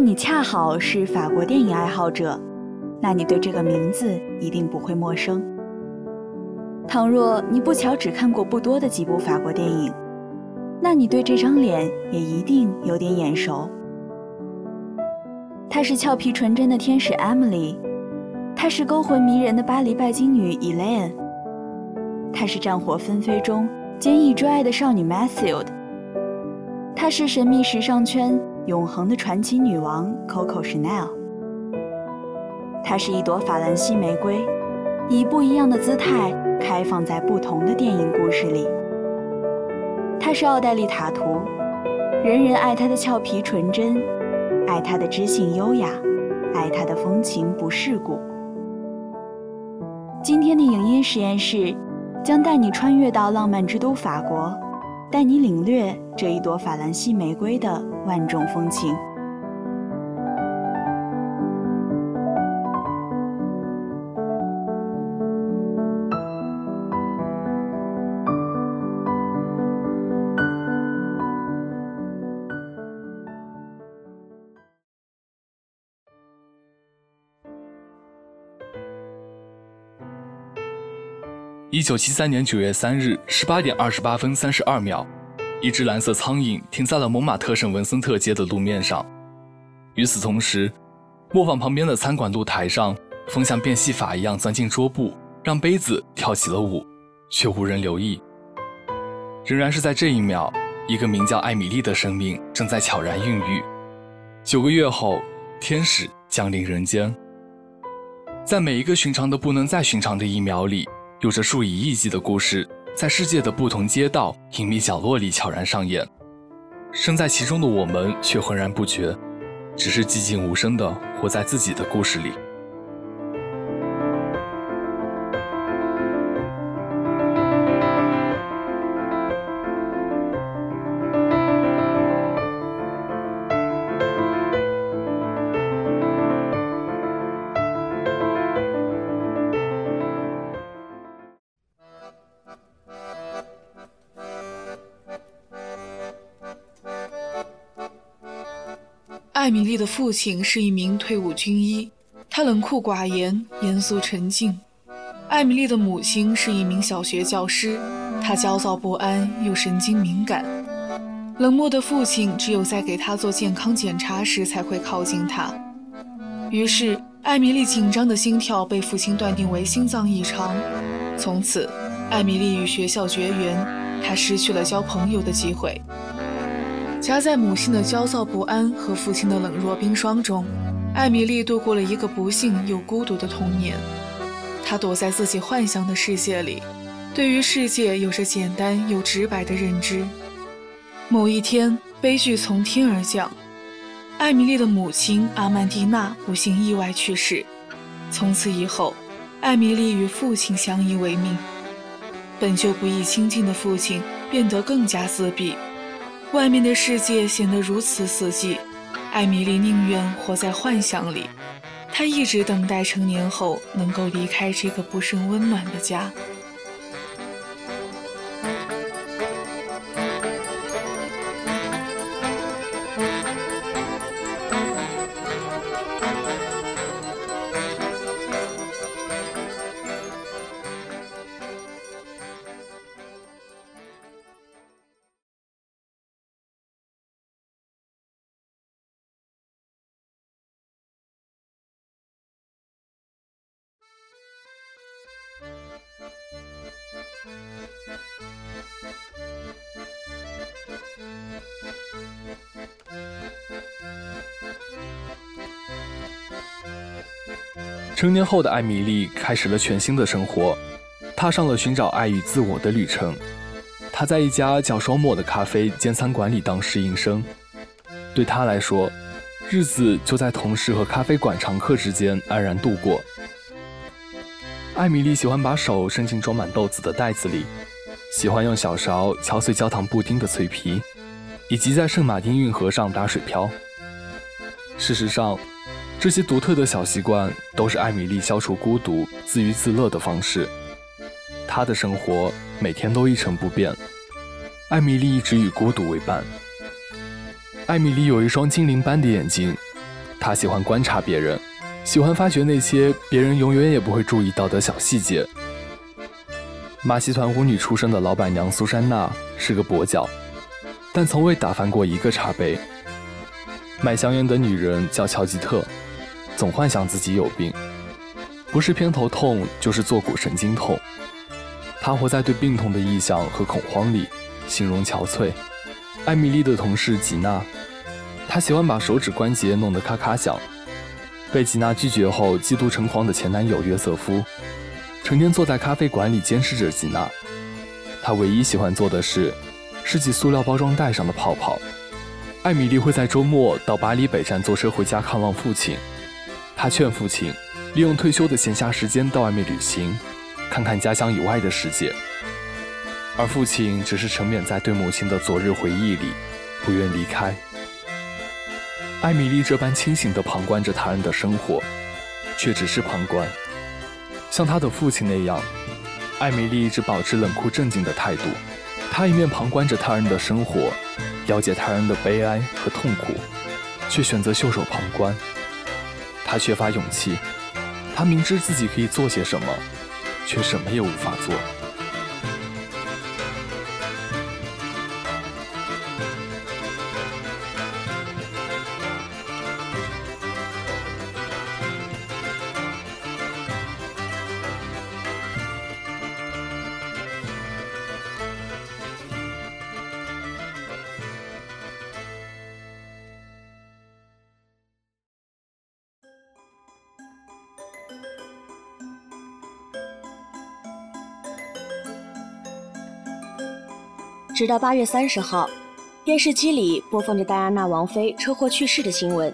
你恰好是法国电影爱好者，那你对这个名字一定不会陌生。倘若你不巧只看过不多的几部法国电影，那你对这张脸也一定有点眼熟。她是俏皮纯真的天使 Emily，她是勾魂迷人的巴黎拜金女 Elaine，她是战火纷飞中坚毅追爱的少女 Mathilde，她是神秘时尚圈。永恒的传奇女王 Coco Chanel，她是一朵法兰西玫瑰，以不一样的姿态开放在不同的电影故事里。她是奥黛丽塔图，人人爱她的俏皮纯真，爱她的知性优雅，爱她的风情不世故。今天的影音实验室将带你穿越到浪漫之都法国。带你领略这一朵法兰西玫瑰的万种风情。一九七三年九月三日十八点二十八分三十二秒，一只蓝色苍蝇停在了蒙马特省文森特街的路面上。与此同时，磨坊旁边的餐馆露台上，风像变戏法一样钻进桌布，让杯子跳起了舞，却无人留意。仍然是在这一秒，一个名叫艾米丽的生命正在悄然孕育。九个月后，天使降临人间。在每一个寻常的不能再寻常的一秒里。有着数以亿计的故事，在世界的不同街道、隐秘角落里悄然上演，身在其中的我们却浑然不觉，只是寂静无声地活在自己的故事里。艾米丽的父亲是一名退伍军医，他冷酷寡言，严肃沉静。艾米丽的母亲是一名小学教师，她焦躁不安又神经敏感。冷漠的父亲只有在给她做健康检查时才会靠近她。于是，艾米丽紧张的心跳被父亲断定为心脏异常。从此，艾米丽与学校绝缘，她失去了交朋友的机会。夹在母亲的焦躁不安和父亲的冷若冰霜中，艾米丽度过了一个不幸又孤独的童年。她躲在自己幻想的世界里，对于世界有着简单又直白的认知。某一天，悲剧从天而降，艾米丽的母亲阿曼蒂娜不幸意外去世。从此以后，艾米丽与父亲相依为命。本就不易亲近的父亲变得更加自闭。外面的世界显得如此死寂，艾米丽宁愿活在幻想里。她一直等待成年后能够离开这个不甚温暖的家。成年后的艾米丽开始了全新的生活，踏上了寻找爱与自我的旅程。她在一家叫双墨的咖啡兼餐馆里当侍应生。对她来说，日子就在同事和咖啡馆常客之间安然度过。艾米丽喜欢把手伸进装满豆子的袋子里，喜欢用小勺敲碎焦糖布丁的脆皮，以及在圣马丁运河上打水漂。事实上，这些独特的小习惯都是艾米丽消除孤独、自娱自乐的方式。她的生活每天都一成不变。艾米丽一直与孤独为伴。艾米丽有一双精灵般的眼睛，她喜欢观察别人，喜欢发掘那些别人永远也不会注意到的小细节。马戏团舞女出身的老板娘苏珊娜是个跛脚，但从未打翻过一个茶杯。卖香烟的女人叫乔吉特。总幻想自己有病，不是偏头痛就是坐骨神经痛。他活在对病痛的臆想和恐慌里，形容憔悴。艾米丽的同事吉娜，她喜欢把手指关节弄得咔咔响。被吉娜拒绝后，嫉妒成狂的前男友约瑟夫，成天坐在咖啡馆里监视着吉娜。他唯一喜欢做的事，是挤塑料包装袋上的泡泡。艾米丽会在周末到巴黎北站坐车回家看望父亲。他劝父亲利用退休的闲暇时间到外面旅行，看看家乡以外的世界。而父亲只是沉湎在对母亲的昨日回忆里，不愿离开。艾米丽这般清醒地旁观着他人的生活，却只是旁观。像他的父亲那样，艾米丽一直保持冷酷镇静的态度。她一面旁观着他人的生活，了解他人的悲哀和痛苦，却选择袖手旁观。他缺乏勇气，他明知自己可以做些什么，却什么也无法做。直到八月三十号，电视机里播放着戴安娜王妃车祸去世的新闻。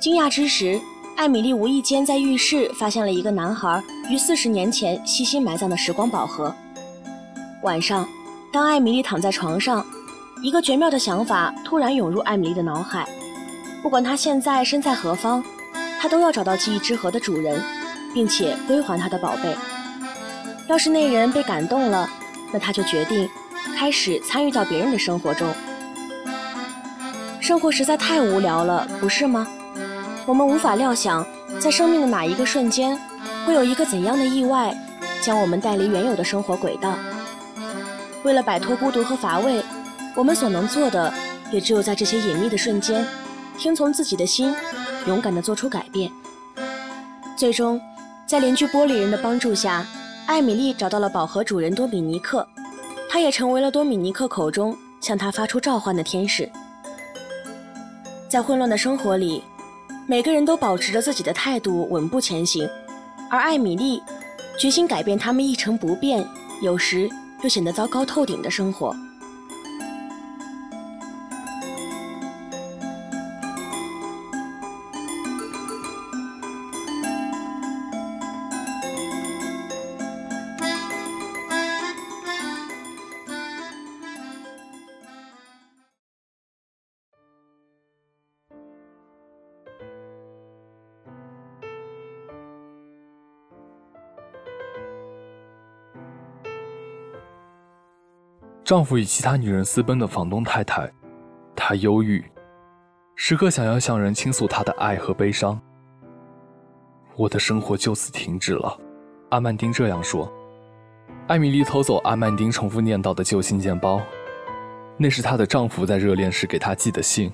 惊讶之时，艾米丽无意间在浴室发现了一个男孩于四十年前悉心埋葬的时光宝盒。晚上，当艾米丽躺在床上，一个绝妙的想法突然涌入艾米丽的脑海：不管她现在身在何方，她都要找到记忆之盒的主人，并且归还她的宝贝。要是那人被感动了，那她就决定。开始参与到别人的生活中，生活实在太无聊了，不是吗？我们无法料想，在生命的哪一个瞬间，会有一个怎样的意外，将我们带离原有的生活轨道。为了摆脱孤独和乏味，我们所能做的，也只有在这些隐秘的瞬间，听从自己的心，勇敢地做出改变。最终，在邻居玻璃人的帮助下，艾米丽找到了宝盒主人多米尼克。他也成为了多米尼克口中向他发出召唤的天使。在混乱的生活里，每个人都保持着自己的态度，稳步前行。而艾米丽决心改变他们一成不变，有时又显得糟糕透顶的生活。丈夫与其他女人私奔的房东太太，她忧郁，时刻想要向人倾诉她的爱和悲伤。我的生活就此停止了，阿曼丁这样说。艾米丽偷走阿曼丁重复念叨的旧信件包，那是她的丈夫在热恋时给她寄的信。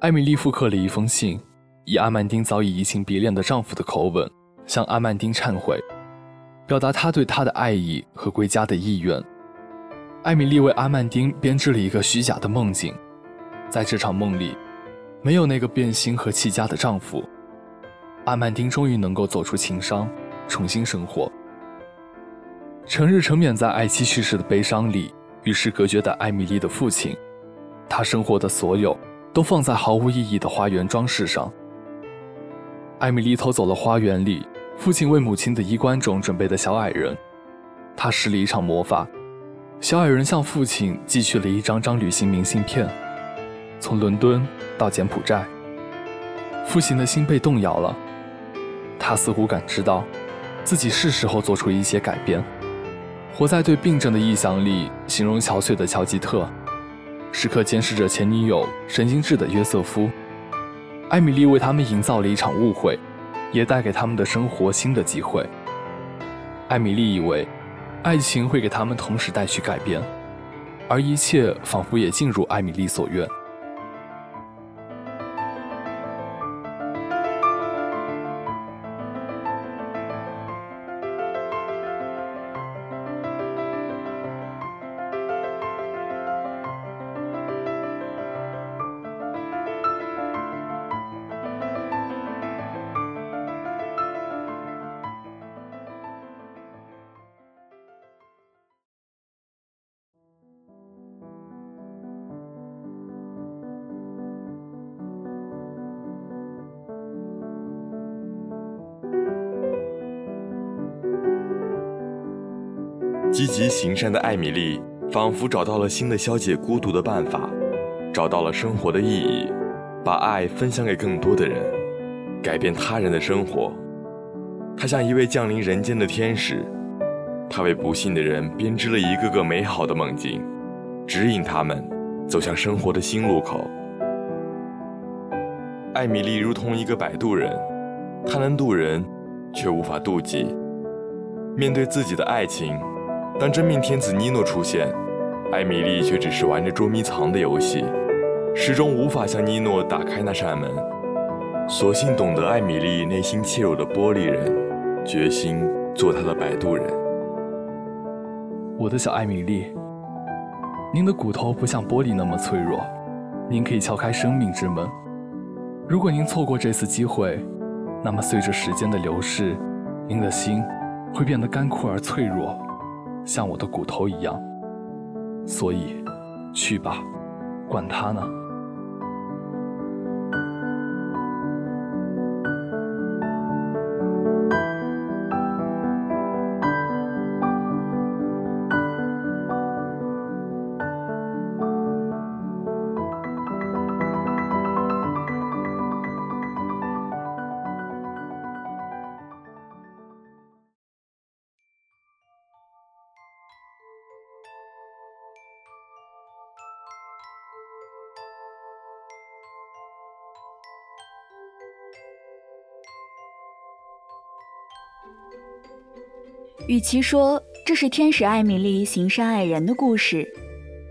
艾米丽复刻了一封信，以阿曼丁早已移情别恋的丈夫的口吻，向阿曼丁忏悔，表达她对他的爱意和归家的意愿。艾米丽为阿曼丁编织了一个虚假的梦境，在这场梦里，没有那个变心和弃家的丈夫。阿曼丁终于能够走出情伤，重新生活。成日沉湎在爱妻去世的悲伤里，与世隔绝的艾米丽的父亲，他生活的所有都放在毫无意义的花园装饰上。艾米丽偷走了花园里父亲为母亲的衣冠冢准备的小矮人，她施了一场魔法，小矮人向父亲寄去了一张张旅行明信片，从伦敦到柬埔寨。父亲的心被动摇了，他似乎感知到，自己是时候做出一些改变。活在对病症的臆想里，形容憔悴的乔吉特，时刻监视着前女友神经质的约瑟夫。艾米丽为他们营造了一场误会，也带给他们的生活新的机会。艾米丽以为，爱情会给他们同时带去改变，而一切仿佛也尽如艾米丽所愿。积极行善的艾米丽仿佛找到了新的消解孤独的办法，找到了生活的意义，把爱分享给更多的人，改变他人的生活。她像一位降临人间的天使，她为不幸的人编织了一个个美好的梦境，指引他们走向生活的新路口。艾米丽如同一个摆渡人，她能渡人，却无法渡己。面对自己的爱情。当真命天子尼诺出现，艾米丽却只是玩着捉迷藏的游戏，始终无法向尼诺打开那扇门。所幸懂得艾米丽内心怯弱的玻璃人，决心做她的摆渡人。我的小艾米丽，您的骨头不像玻璃那么脆弱，您可以敲开生命之门。如果您错过这次机会，那么随着时间的流逝，您的心会变得干枯而脆弱。像我的骨头一样，所以，去吧，管他呢。与其说这是天使艾米丽行善爱人的故事，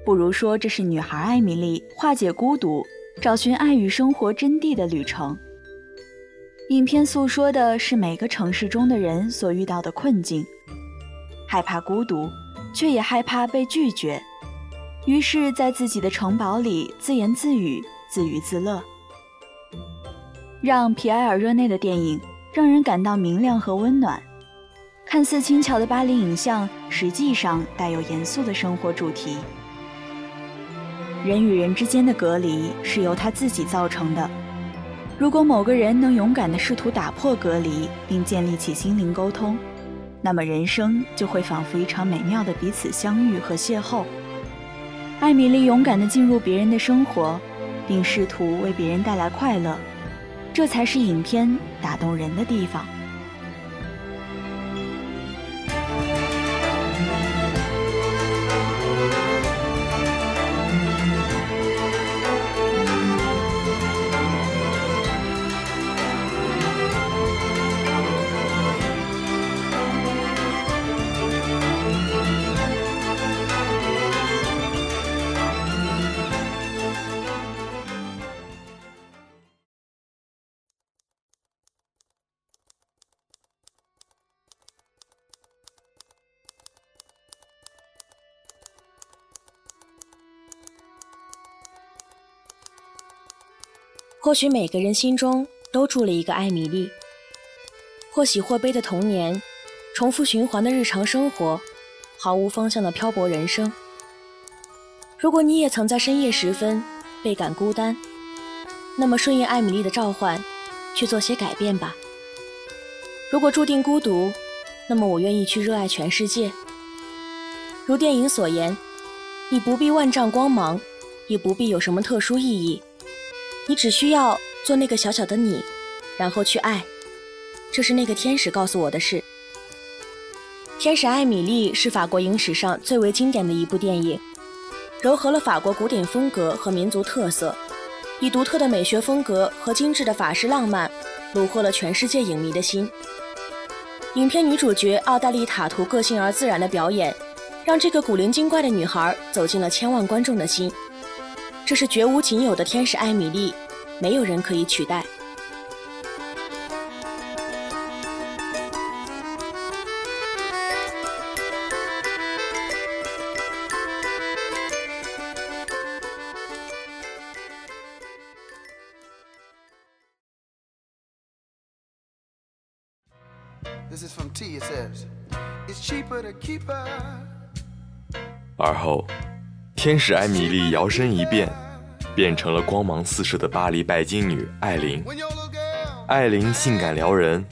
不如说这是女孩艾米丽化解孤独、找寻爱与生活真谛的旅程。影片诉说的是每个城市中的人所遇到的困境：害怕孤独，却也害怕被拒绝，于是，在自己的城堡里自言自语、自娱自乐。让皮埃尔·热内的电影让人感到明亮和温暖。看似轻巧的巴黎影像，实际上带有严肃的生活主题。人与人之间的隔离是由他自己造成的。如果某个人能勇敢地试图打破隔离，并建立起心灵沟通，那么人生就会仿佛一场美妙的彼此相遇和邂逅。艾米丽勇敢地进入别人的生活，并试图为别人带来快乐，这才是影片打动人的地方。或许每个人心中都住了一个艾米丽，或喜或悲的童年，重复循环的日常生活，毫无方向的漂泊人生。如果你也曾在深夜时分倍感孤单，那么顺应艾米丽的召唤，去做些改变吧。如果注定孤独，那么我愿意去热爱全世界。如电影所言，你不必万丈光芒，也不必有什么特殊意义，你只需要做那个小小的你，然后去爱。这是那个天使告诉我的事。《天使艾米丽》是法国影史上最为经典的一部电影，糅合了法国古典风格和民族特色，以独特的美学风格和精致的法式浪漫，虏获了全世界影迷的心。影片女主角奥黛丽·塔图个性而自然的表演，让这个古灵精怪的女孩走进了千万观众的心。这是绝无仅有的天使艾米丽，没有人可以取代。而后，天使艾米丽摇身一变，变成了光芒四射的巴黎拜金女艾琳。艾琳性感撩人，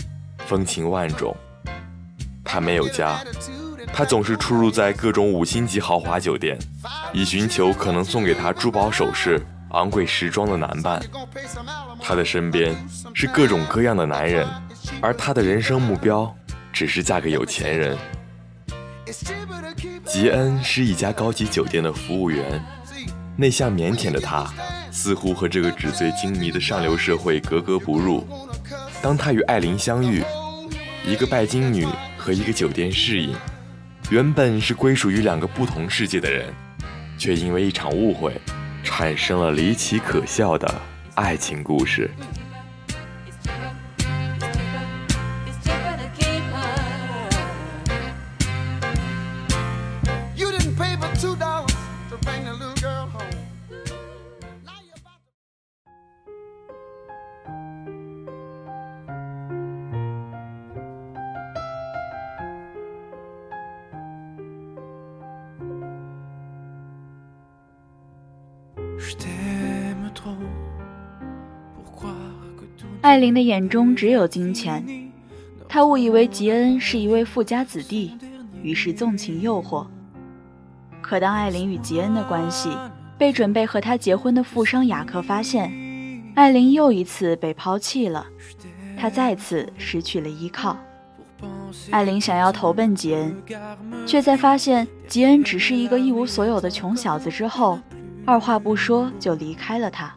风情万种。她没有家，她总是出入在各种五星级豪华酒店，以寻求可能送给她珠宝首饰、昂贵时装的男伴。她的身边是各种各样的男人，而她的人生目标。只是嫁个有钱人。吉恩是一家高级酒店的服务员，内向腼腆的他，似乎和这个纸醉金迷的上流社会格格不入。当他与艾琳相遇，一个拜金女和一个酒店侍应，原本是归属于两个不同世界的人，却因为一场误会，产生了离奇可笑的爱情故事。艾琳的眼中只有金钱，她误以为吉恩是一位富家子弟，于是纵情诱惑。可当艾琳与吉恩的关系被准备和他结婚的富商雅克发现，艾琳又一次被抛弃了，她再次失去了依靠。艾琳想要投奔吉恩，却在发现吉恩只是一个一无所有的穷小子之后，二话不说就离开了他。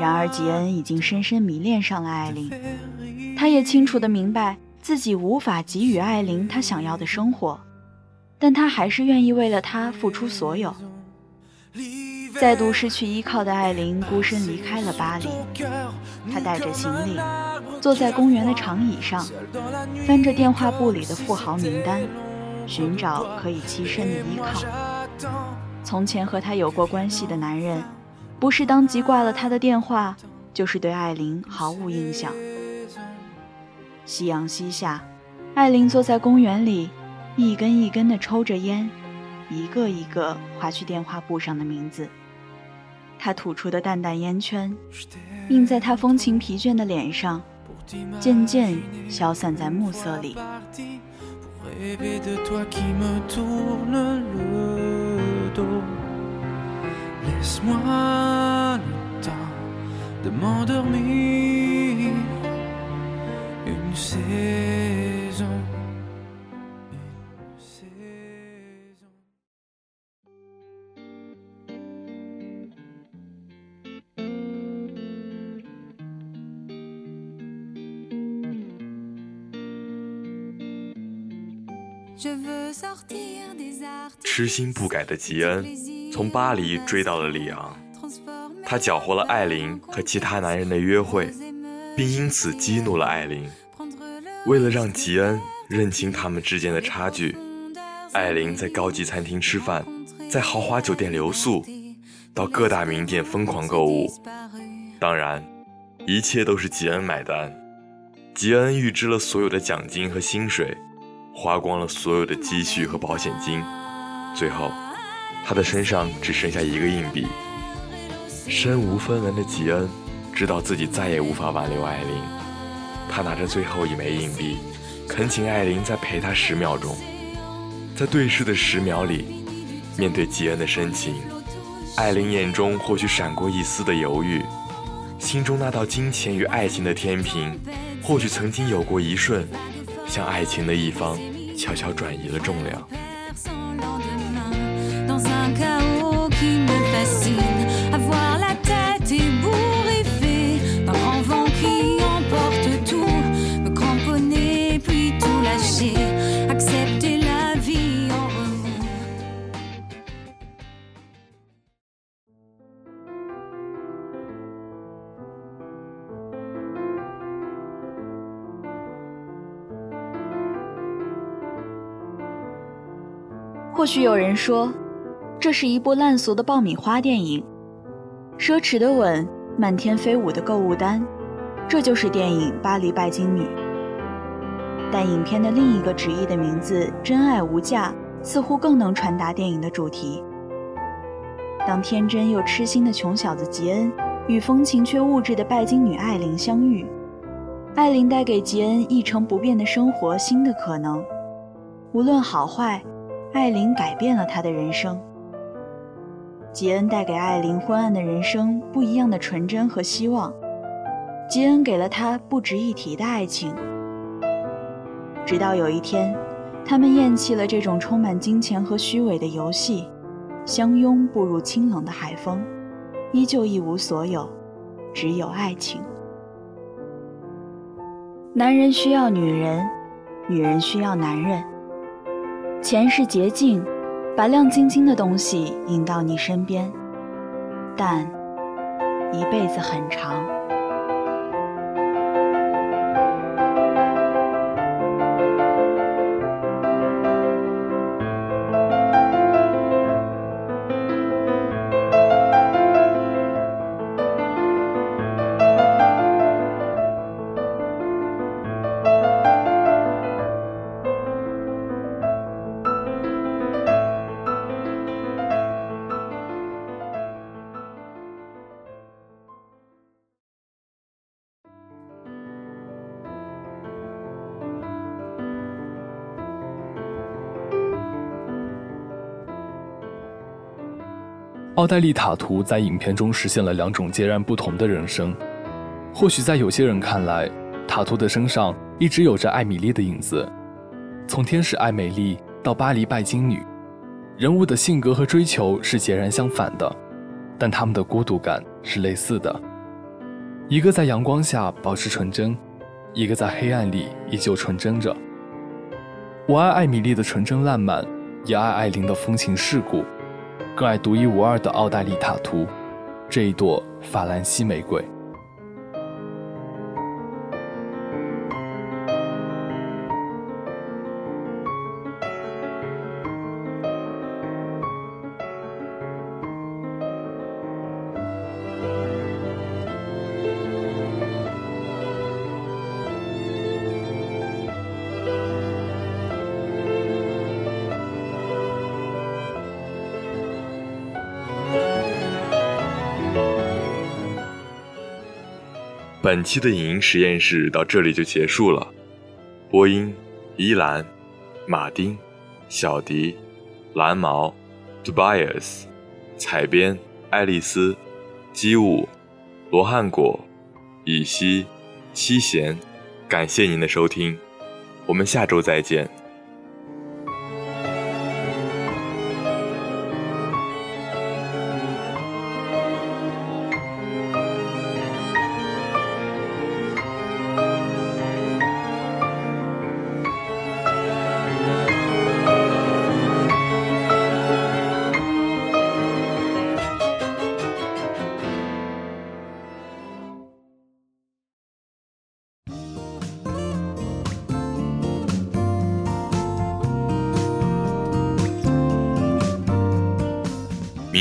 然而，吉恩已经深深迷恋上了艾琳，他也清楚地明白自己无法给予艾琳她想要的生活，但他还是愿意为了她付出所有。再度失去依靠的艾琳孤身离开了巴黎，她带着行李，坐在公园的长椅上，翻着电话簿里的富豪名单，寻找可以栖身的依靠。从前和她有过关系的男人。不是当即挂了他的电话，就是对艾琳毫无印象。夕阳西下，艾琳坐在公园里，一根一根地抽着烟，一个一个划去电话簿上的名字。他吐出的淡淡烟圈，映在他风情疲倦的脸上，渐渐消散在暮色里。M'endormir une saison. Une saison. 痴心不改的吉恩。从巴黎追到了里昂，他搅和了艾琳和其他男人的约会，并因此激怒了艾琳。为了让吉恩认清他们之间的差距，艾琳在高级餐厅吃饭，在豪华酒店留宿，到各大名店疯狂购物。当然，一切都是吉恩买单。吉恩预支了所有的奖金和薪水，花光了所有的积蓄和保险金，最后，他的身上只剩下一个硬币。身无分文的吉恩知道自己再也无法挽留艾琳，他拿着最后一枚硬币，恳请艾琳再陪他十秒钟。在对视的十秒里，面对吉恩的深情，艾琳眼中或许闪过一丝的犹豫，心中那道金钱与爱情的天平，或许曾经有过一瞬，向爱情的一方悄悄转移了重量。许有人说，这是一部烂俗的爆米花电影，奢侈的吻，漫天飞舞的购物单，这就是电影《巴黎拜金女》。但影片的另一个直译的名字“真爱无价”似乎更能传达电影的主题。当天真又痴心的穷小子吉恩与风情却物质的拜金女艾琳相遇，艾琳带给吉恩一成不变的生活新的可能，无论好坏。艾琳改变了他的人生。吉恩带给艾琳昏暗的人生不一样的纯真和希望。吉恩给了他不值一提的爱情。直到有一天，他们厌弃了这种充满金钱和虚伪的游戏，相拥步入清冷的海风，依旧一无所有，只有爱情。男人需要女人，女人需要男人。钱是捷径，把亮晶晶的东西引到你身边，但一辈子很长。奥黛丽·塔图在影片中实现了两种截然不同的人生。或许在有些人看来，塔图的身上一直有着艾米丽的影子。从天使艾美丽到巴黎拜金女，人物的性格和追求是截然相反的，但他们的孤独感是类似的。一个在阳光下保持纯真，一个在黑暗里依旧纯真着。我爱艾米丽的纯真烂漫，也爱艾琳的风情世故。更爱独一无二的奥黛丽·塔图，这一朵法兰西玫瑰。本期的影音实验室到这里就结束了。播音：依兰、马丁、小迪、蓝毛、Tobias，采编：爱丽丝、基武、罗汉果、乙烯、七贤。感谢您的收听，我们下周再见。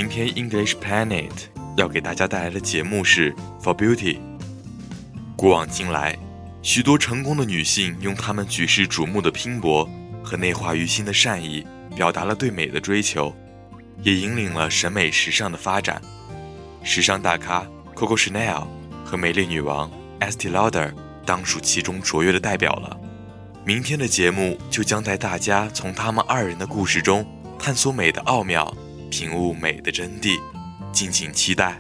明天 English Planet 要给大家带来的节目是 For Beauty。古往今来，许多成功的女性用她们举世瞩目的拼搏和内化于心的善意，表达了对美的追求，也引领了审美时尚的发展。时尚大咖 Coco Chanel 和美丽女王 Estee Lauder 当属其中卓越的代表了。明天的节目就将带大家从他们二人的故事中探索美的奥妙，品悟美的真谛，敬请期待。